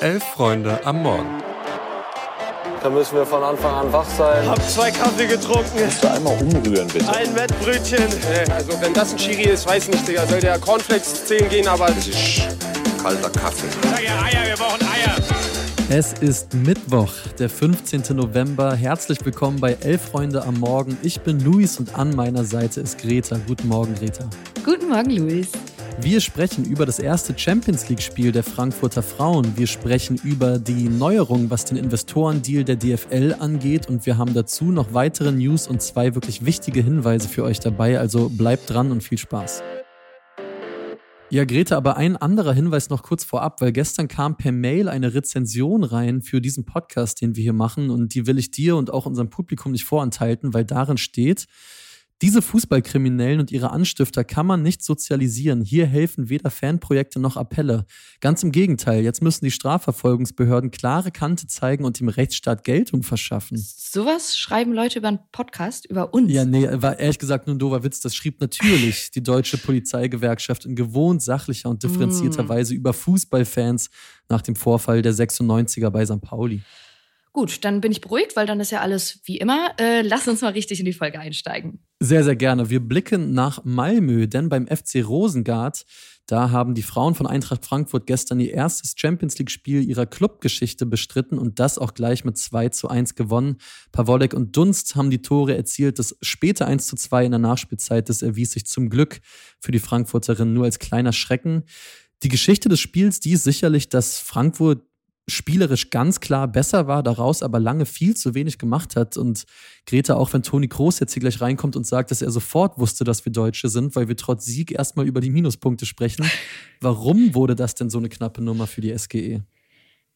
Elf Freunde am Morgen. Da müssen wir von Anfang an wach sein. Hab zwei Kaffee getrunken. Kannst du einmal umrühren, bitte? Ein Wettbrötchen. Also wenn das ein Chiri ist, weiß nicht, Digga. Soll der Cornflakes 10 gehen, aber... Das ist kalter Kaffee. Sag ja Eier, wir brauchen Eier. Es ist Mittwoch, der 15. November. Herzlich willkommen bei Elf Freunde am Morgen. Ich bin Luis und an meiner Seite ist Greta. Guten Morgen, Greta. Guten Morgen, Luis. Wir sprechen über das erste Champions League-Spiel der Frankfurter Frauen. Wir sprechen über die Neuerung, was den Investorendeal der DFL angeht. Und wir haben dazu noch weitere News und zwei wirklich wichtige Hinweise für euch dabei. Also bleibt dran und viel Spaß. Ja, Greta, aber ein anderer Hinweis noch kurz vorab, weil gestern kam per Mail eine Rezension rein für diesen Podcast, den wir hier machen. Und die will ich dir und auch unserem Publikum nicht vorenthalten, weil darin steht, diese Fußballkriminellen und ihre Anstifter kann man nicht sozialisieren. Hier helfen weder Fanprojekte noch Appelle. Ganz im Gegenteil, jetzt müssen die Strafverfolgungsbehörden klare Kante zeigen und dem Rechtsstaat Geltung verschaffen. Sowas schreiben Leute über einen Podcast, über uns. Ja, nee, war ehrlich gesagt nur ein doofer Witz. Das schrieb natürlich die deutsche Polizeigewerkschaft in gewohnt sachlicher und differenzierter Mm. Weise über Fußballfans nach dem Vorfall der 96er bei St. Pauli. Gut, dann bin ich beruhigt, weil dann ist ja alles wie immer. Äh, lass uns mal richtig in die Folge einsteigen. Sehr, sehr gerne. Wir blicken nach Malmö, denn beim FC Rosengard, da haben die Frauen von Eintracht Frankfurt gestern ihr erstes Champions League-Spiel ihrer Clubgeschichte bestritten und das auch gleich mit 2 zu 1 gewonnen. Pawolek und Dunst haben die Tore erzielt. Das späte 1 zu 2 in der Nachspielzeit, das erwies sich zum Glück für die Frankfurterinnen nur als kleiner Schrecken. Die Geschichte des Spiels, die ist sicherlich, dass Frankfurt spielerisch ganz klar besser war, daraus aber lange viel zu wenig gemacht hat. Und Greta, auch wenn Toni Kroos jetzt hier gleich reinkommt und sagt, dass er sofort wusste, dass wir Deutsche sind, weil wir trotz Sieg erstmal über die Minuspunkte sprechen. Warum wurde das denn so eine knappe Nummer für die? SGE?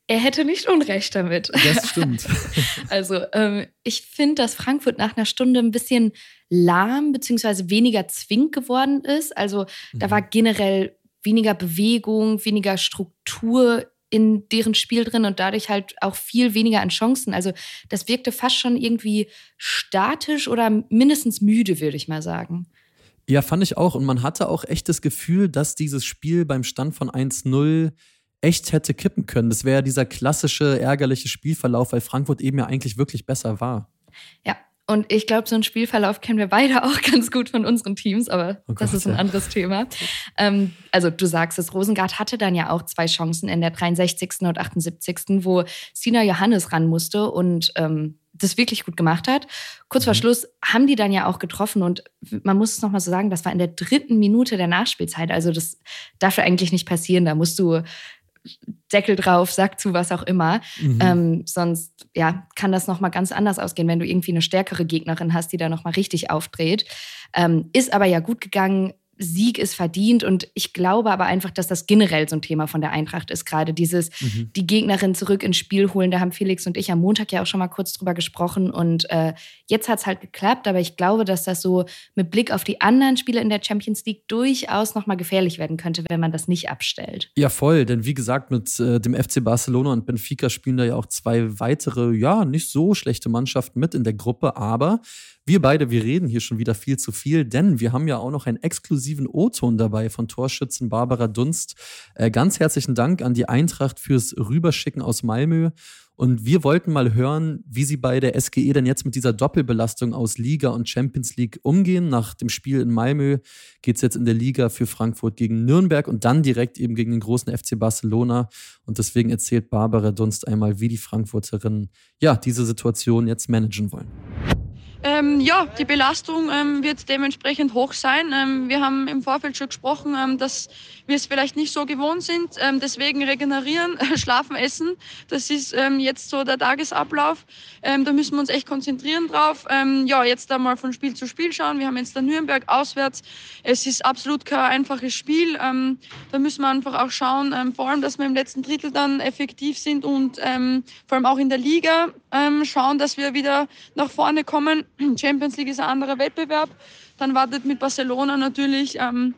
Er hätte nicht Unrecht damit. Das stimmt. Also, ähm, ich finde, dass Frankfurt nach einer Stunde ein bisschen lahm bzw. weniger zwingend geworden ist. Also, da Mhm. war generell weniger Bewegung, weniger Struktur in deren Spiel drin und dadurch halt auch viel weniger an Chancen. Also, das wirkte fast schon irgendwie statisch oder mindestens müde, würde ich mal sagen. Ja, fand ich auch. Und man hatte auch echt das Gefühl, dass dieses Spiel beim Stand von 1-0 echt hätte kippen können. Das wäre ja dieser klassische, ärgerliche Spielverlauf, weil Frankfurt eben ja eigentlich wirklich besser war. Ja, und ich glaube, so einen Spielverlauf kennen wir beide auch ganz gut von unseren Teams, aber Oh das Gott, ist ein ja. anderes Thema. Ähm, also du sagst es, Rosengard hatte dann ja auch zwei Chancen in der 63. und 78., wo Sina Johannes ran musste und ähm, das wirklich gut gemacht hat. Kurz vor Mhm. Schluss haben die dann ja auch getroffen und man muss es nochmal so sagen, das war in der dritten Minute der Nachspielzeit. Also das darf ja eigentlich nicht passieren. Da musst du Deckel drauf, Sack zu, was auch immer. Mhm. Ähm, sonst ja, kann das nochmal ganz anders ausgehen, wenn du irgendwie eine stärkere Gegnerin hast, die da nochmal richtig aufdreht. Ähm, ist aber ja gut gegangen. Sieg ist verdient und ich glaube aber einfach, dass das generell so ein Thema von der Eintracht ist. Gerade dieses, Mhm. die Gegnerin zurück ins Spiel holen. Da haben Felix und ich am Montag ja auch schon mal kurz drüber gesprochen und äh, jetzt hat es halt geklappt. Aber ich glaube, dass das so mit Blick auf die anderen Spiele in der Champions League durchaus nochmal gefährlich werden könnte, wenn man das nicht abstellt. Ja, voll, denn wie gesagt, mit äh, dem FC Barcelona und Benfica spielen da ja auch zwei weitere, ja, nicht so schlechte Mannschaften mit in der Gruppe, aber wir beide, wir reden hier schon wieder viel zu viel, denn wir haben ja auch noch einen exklusiven O-Ton dabei von Torschützen Barbara Dunst. Äh, ganz herzlichen Dank an die Eintracht fürs Rüberschicken aus Malmö. Und wir wollten mal hören, wie sie bei der SGE denn jetzt mit dieser Doppelbelastung aus Liga und Champions League umgehen. Nach dem Spiel in Malmö geht es jetzt in der Liga für Frankfurt gegen Nürnberg und dann direkt eben gegen den großen FC Barcelona. Und deswegen erzählt Barbara Dunst einmal, wie die Frankfurterinnen ja diese Situation jetzt managen wollen. Ähm, ja, die Belastung ähm, wird dementsprechend hoch sein. Ähm, wir haben im Vorfeld schon gesprochen, ähm, dass wir es vielleicht nicht so gewohnt sind. Ähm, deswegen regenerieren, schlafen, essen. Das ist ähm, jetzt so der Tagesablauf. Da müssen wir uns echt konzentrieren drauf. Ja, jetzt einmal von Spiel zu Spiel schauen. Wir haben jetzt der Nürnberg auswärts. Es ist absolut kein einfaches Spiel. Da müssen wir einfach auch schauen, vor allem, dass wir im letzten Drittel dann effektiv sind und vor allem auch in der Liga ähm, schauen, dass wir wieder nach vorne kommen. Champions League ist ein anderer Wettbewerb. Dann wartet mit Barcelona natürlich ähm,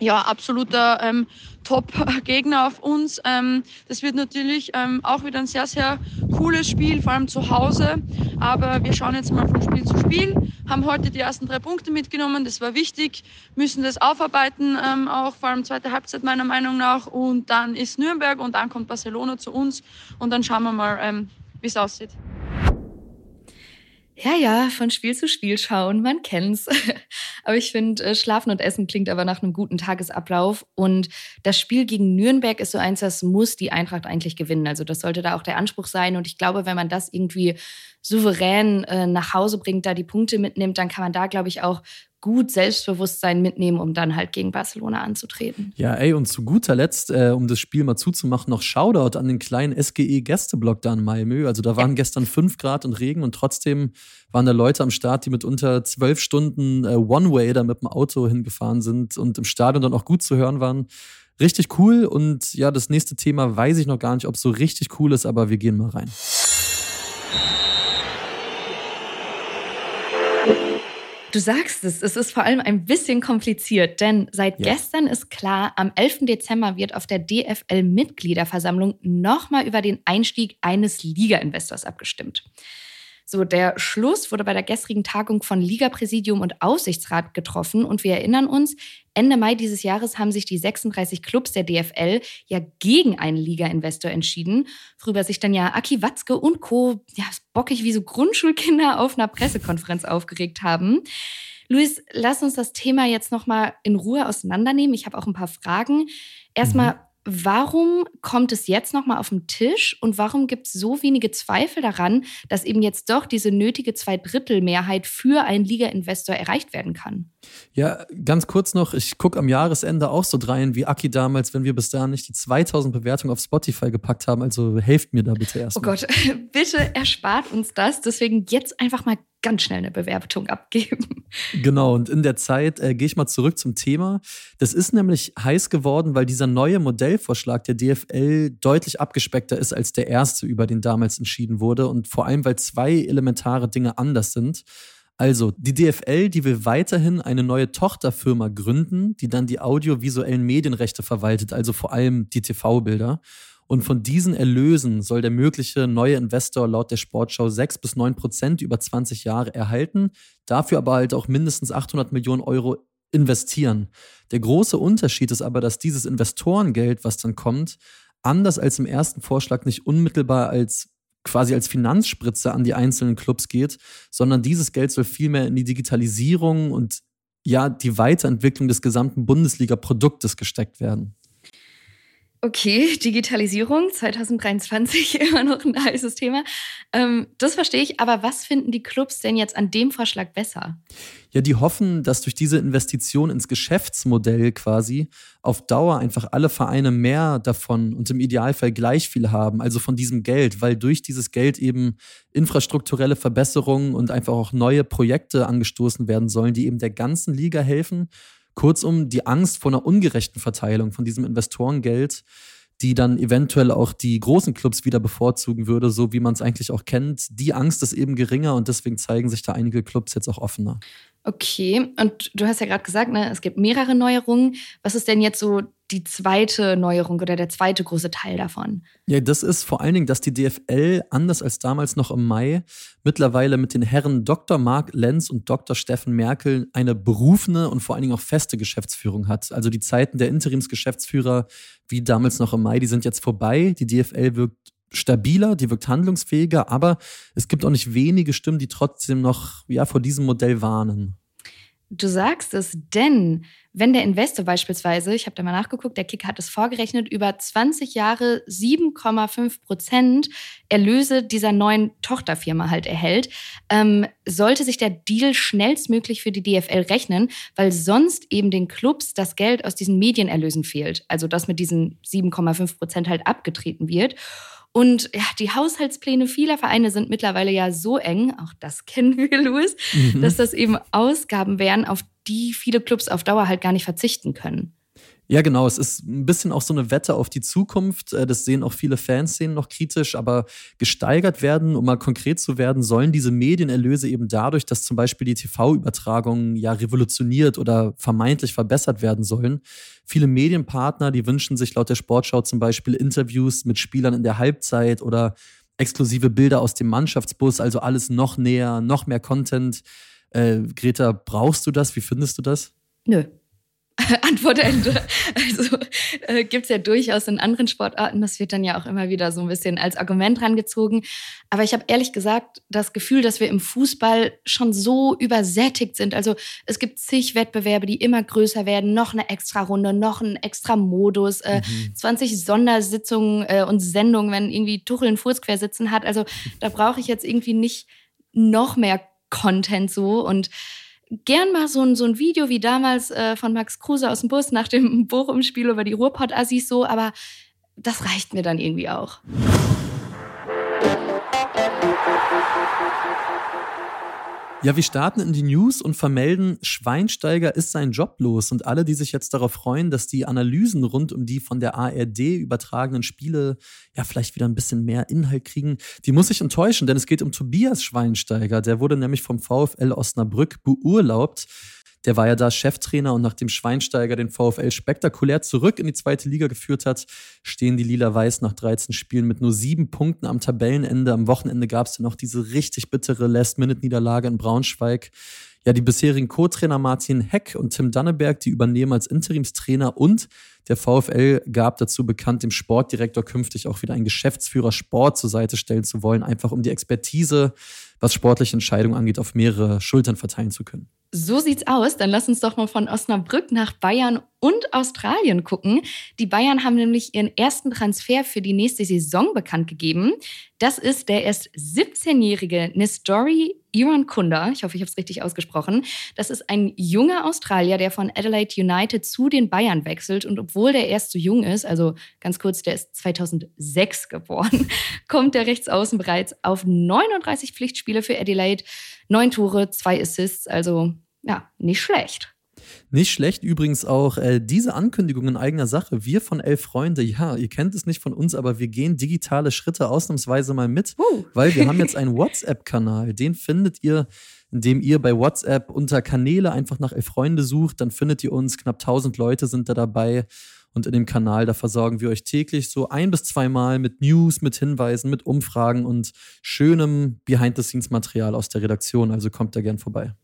ja, absoluter ähm, Top-Gegner auf uns. Ähm, das wird natürlich ähm, auch wieder ein sehr, sehr cooles Spiel, vor allem zu Hause. Aber wir schauen jetzt mal von Spiel zu Spiel, haben heute die ersten drei Punkte mitgenommen. Das war wichtig, müssen das aufarbeiten, ähm, auch vor allem zweite Halbzeit meiner Meinung nach. Und dann ist Nürnberg und dann kommt Barcelona zu uns und dann schauen wir mal, ähm, wie es aussieht. Ja, ja, von Spiel zu Spiel schauen, man kennt's. aber ich finde, äh, Schlafen und Essen klingt aber nach einem guten Tagesablauf. Und das Spiel gegen Nürnberg ist so eins, das muss die Eintracht eigentlich gewinnen. Also das sollte da auch der Anspruch sein. Und ich glaube, wenn man das irgendwie souverän äh, nach Hause bringt, da die Punkte mitnimmt, dann kann man da, glaube ich, auch gut Selbstbewusstsein mitnehmen, um dann halt gegen Barcelona anzutreten. Ja, ey, und zu guter Letzt, äh, um das Spiel mal zuzumachen, noch Shoutout an den kleinen SGE-Gästeblock da in Malmö. Also da waren ja. gestern fünf Grad und Regen und trotzdem waren da Leute am Start, die mit unter zwölf Stunden äh, One-Way da mit dem Auto hingefahren sind und im Stadion dann auch gut zu hören waren. Richtig cool und ja, das nächste Thema weiß ich noch gar nicht, ob es so richtig cool ist, aber wir gehen mal rein. Du sagst es, es ist vor allem ein bisschen kompliziert, denn seit ja. gestern ist klar, am 11. Dezember wird auf der DFL-Mitgliederversammlung nochmal über den Einstieg eines Liga-Investors abgestimmt. So, der Schluss wurde bei der gestrigen Tagung von Ligapräsidium und Aufsichtsrat getroffen und wir erinnern uns, Ende Mai dieses Jahres haben sich die 36 Clubs der DFL ja gegen einen Liga-Investor entschieden, worüber sich dann ja Aki Watzke und Co. ja bockig wie so Grundschulkinder auf einer Pressekonferenz aufgeregt haben. Luis, lass uns das Thema jetzt nochmal in Ruhe auseinandernehmen. Ich habe auch ein paar Fragen. Erstmal, mhm. Warum kommt es jetzt nochmal auf den Tisch und warum gibt es so wenige Zweifel daran, dass eben jetzt doch diese nötige Zweidrittelmehrheit für einen Liga-Investor erreicht werden kann? Ja, ganz kurz noch, ich gucke am Jahresende auch so drein wie Aki damals, wenn wir bis dahin nicht die 2000 Bewertungen auf Spotify gepackt haben. Also helft mir da bitte erst. Oh Gott, bitte erspart uns das. Deswegen jetzt einfach mal ganz schnell eine Bewertung abgeben. Genau, und in der Zeit äh, gehe ich mal zurück zum Thema. Das ist nämlich heiß geworden, weil dieser neue Modellvorschlag der DFL deutlich abgespeckter ist als der erste, über den damals entschieden wurde. Und vor allem, weil zwei elementare Dinge anders sind. Also, die DFL, die will weiterhin eine neue Tochterfirma gründen, die dann die audiovisuellen Medienrechte verwaltet, also vor allem die TV-Bilder. Und von diesen Erlösen soll der mögliche neue Investor laut der Sportschau 6 bis 9 Prozent über 20 Jahre erhalten, dafür aber halt auch mindestens 800 Millionen Euro investieren. Der große Unterschied ist aber, dass dieses Investorengeld, was dann kommt, anders als im ersten Vorschlag nicht unmittelbar als quasi als Finanzspritze an die einzelnen Clubs geht, sondern dieses Geld soll vielmehr in die Digitalisierung und ja, die Weiterentwicklung des gesamten Bundesliga-Produktes gesteckt werden. Okay, Digitalisierung 2023 immer noch ein heißes Thema. Ähm, das verstehe ich, aber was finden die Clubs denn jetzt an dem Vorschlag besser? Ja, die hoffen, dass durch diese Investition ins Geschäftsmodell quasi auf Dauer einfach alle Vereine mehr davon und im Idealfall gleich viel haben, also von diesem Geld, weil durch dieses Geld eben infrastrukturelle Verbesserungen und einfach auch neue Projekte angestoßen werden sollen, die eben der ganzen Liga helfen Kurzum, die Angst vor einer ungerechten Verteilung von diesem Investorengeld, die dann eventuell auch die großen Clubs wieder bevorzugen würde, so wie man es eigentlich auch kennt. Die Angst ist eben geringer und deswegen zeigen sich da einige Clubs jetzt auch offener. Okay, und du hast ja gerade gesagt, ne, es gibt mehrere Neuerungen. Was ist denn jetzt so die zweite Neuerung oder der zweite große Teil davon? Ja, das ist vor allen Dingen, dass die DFL, anders als damals noch im Mai, mittlerweile mit den Herren Dr. Marc Lenz und Dr. Steffen Merkel eine berufene und vor allen Dingen auch feste Geschäftsführung hat. Also die Zeiten der Interimsgeschäftsführer, wie damals noch im Mai, die sind jetzt vorbei. Die DFL wirkt stabiler, die wirkt handlungsfähiger, aber es gibt auch nicht wenige Stimmen, die trotzdem noch ja, vor diesem Modell warnen. Du sagst es, denn wenn der Investor beispielsweise, ich habe da mal nachgeguckt, der Kick hat es vorgerechnet, über 20 Jahre 7,5 Prozent Erlöse dieser neuen Tochterfirma halt erhält, ähm, sollte sich der Deal schnellstmöglich für die DFL rechnen, weil sonst eben den Clubs das Geld aus diesen Medienerlösen fehlt. Also dass mit diesen 7,5 Prozent halt abgetreten wird. Und ja, die Haushaltspläne vieler Vereine sind mittlerweile ja so eng, auch das kennen wir, Louis, mhm. dass das eben Ausgaben wären, auf die viele Clubs auf Dauer halt gar nicht verzichten können. Ja, genau. Es ist ein bisschen auch so eine Wette auf die Zukunft. Äh, das sehen auch viele Fans sehen noch kritisch, aber gesteigert werden, um mal konkret zu werden, sollen diese Medienerlöse eben dadurch, dass zum Beispiel die TV-Übertragungen ja revolutioniert oder vermeintlich verbessert werden sollen. Viele Medienpartner, die wünschen sich laut der Sportschau zum Beispiel Interviews mit Spielern in der Halbzeit oder exklusive Bilder aus dem Mannschaftsbus, also alles noch näher, noch mehr Content. Äh, Greta, brauchst du das? Wie findest du das? Nö. Antwortende. Also äh, gibt es ja durchaus in anderen Sportarten. Das wird dann ja auch immer wieder so ein bisschen als Argument rangezogen. Aber ich habe ehrlich gesagt das Gefühl, dass wir im Fußball schon so übersättigt sind. Also es gibt zig Wettbewerbe, die immer größer werden. Noch eine extra Runde, noch ein extra Modus, äh, mhm. 20 Sondersitzungen äh, und Sendungen, wenn irgendwie Tuchel einen Furz quersitzen hat. Also da brauche ich jetzt irgendwie nicht noch mehr Content so und gern mal so ein, so ein Video wie damals äh, von Max Kruse aus dem Bus nach dem Bochum-Spiel über die Ruhrpott-Assis so, aber das reicht mir dann irgendwie auch. Ja, wir starten in die News und vermelden, Schweinsteiger ist sein Job los. Und alle, die sich jetzt darauf freuen, dass die Analysen rund um die von der ARD übertragenen Spiele ja vielleicht wieder ein bisschen mehr Inhalt kriegen, die muss ich enttäuschen, denn es geht um Tobias Schweinsteiger. Der wurde nämlich vom VfL Osnabrück beurlaubt der war ja da Cheftrainer und nachdem Schweinsteiger den VfL spektakulär zurück in die zweite Liga geführt hat, stehen die Lila-Weiß nach 13 Spielen mit nur sieben Punkten am Tabellenende. Am Wochenende gab es dann noch diese richtig bittere Last-Minute-Niederlage in Braunschweig. Ja, die bisherigen Co-Trainer Martin Heck und Tim Danneberg, die übernehmen als Interimstrainer und der VfL gab dazu bekannt, dem Sportdirektor künftig auch wieder einen Geschäftsführer Sport zur Seite stellen zu wollen, einfach um die Expertise, was sportliche Entscheidungen angeht, auf mehrere Schultern verteilen zu können. So sieht's aus. Dann lass uns doch mal von Osnabrück nach Bayern und Australien gucken. Die Bayern haben nämlich ihren ersten Transfer für die nächste Saison bekannt gegeben. Das ist der erst 17-jährige Nestori Iran Kunda. Ich hoffe, ich habe es richtig ausgesprochen. Das ist ein junger Australier, der von Adelaide United zu den Bayern wechselt. Und obwohl der erst so jung ist, also ganz kurz, der ist 2006 geboren, kommt der Rechtsaußen bereits auf 39 Pflichtspiele für Adelaide. Neun Tore, zwei Assists, also ja, nicht schlecht. Nicht schlecht übrigens auch äh, diese Ankündigung in eigener Sache. Wir von Elf Freunde, ja, ihr kennt es nicht von uns, aber wir gehen digitale Schritte ausnahmsweise mal mit, uh. weil wir haben jetzt einen WhatsApp-Kanal. Den findet ihr, indem ihr bei WhatsApp unter Kanäle einfach nach Elf Freunde sucht. Dann findet ihr uns. Knapp 1000 Leute sind da dabei. Und in dem Kanal, da versorgen wir euch täglich so ein bis zweimal mit News, mit Hinweisen, mit Umfragen und schönem Behind-the-Scenes-Material aus der Redaktion. Also kommt da gern vorbei.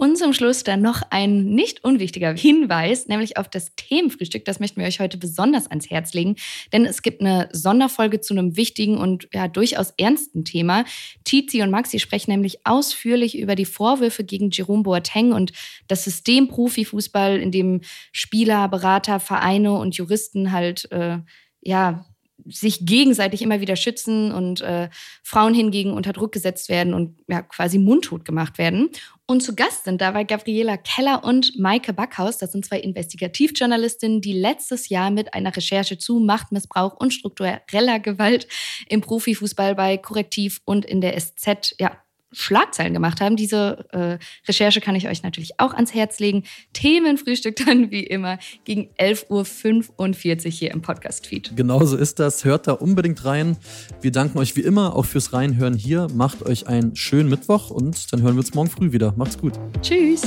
Und zum Schluss dann noch ein nicht unwichtiger Hinweis, nämlich auf das Themenfrühstück. Das möchten wir euch heute besonders ans Herz legen, denn es gibt eine Sonderfolge zu einem wichtigen und ja durchaus ernsten Thema. Tizi und Maxi sprechen nämlich ausführlich über die Vorwürfe gegen Jerome Boateng und das System Profifußball, in dem Spieler, Berater, Vereine und Juristen halt äh, ja sich gegenseitig immer wieder schützen und äh, Frauen hingegen unter Druck gesetzt werden und ja, quasi mundtot gemacht werden. Und zu Gast sind dabei Gabriela Keller und Maike Backhaus. Das sind zwei Investigativjournalistinnen, die letztes Jahr mit einer Recherche zu Machtmissbrauch und struktureller Gewalt im Profifußball bei Korrektiv und in der SZ ja, Schlagzeilen gemacht haben. Diese äh, Recherche kann ich euch natürlich auch ans Herz legen. Themenfrühstück dann wie immer gegen 11.45 Uhr hier im Podcast-Feed. Genauso ist das. Hört da unbedingt rein. Wir danken euch wie immer auch fürs Reinhören hier. Macht euch einen schönen Mittwoch und dann hören wir uns morgen früh wieder. Macht's gut. Tschüss.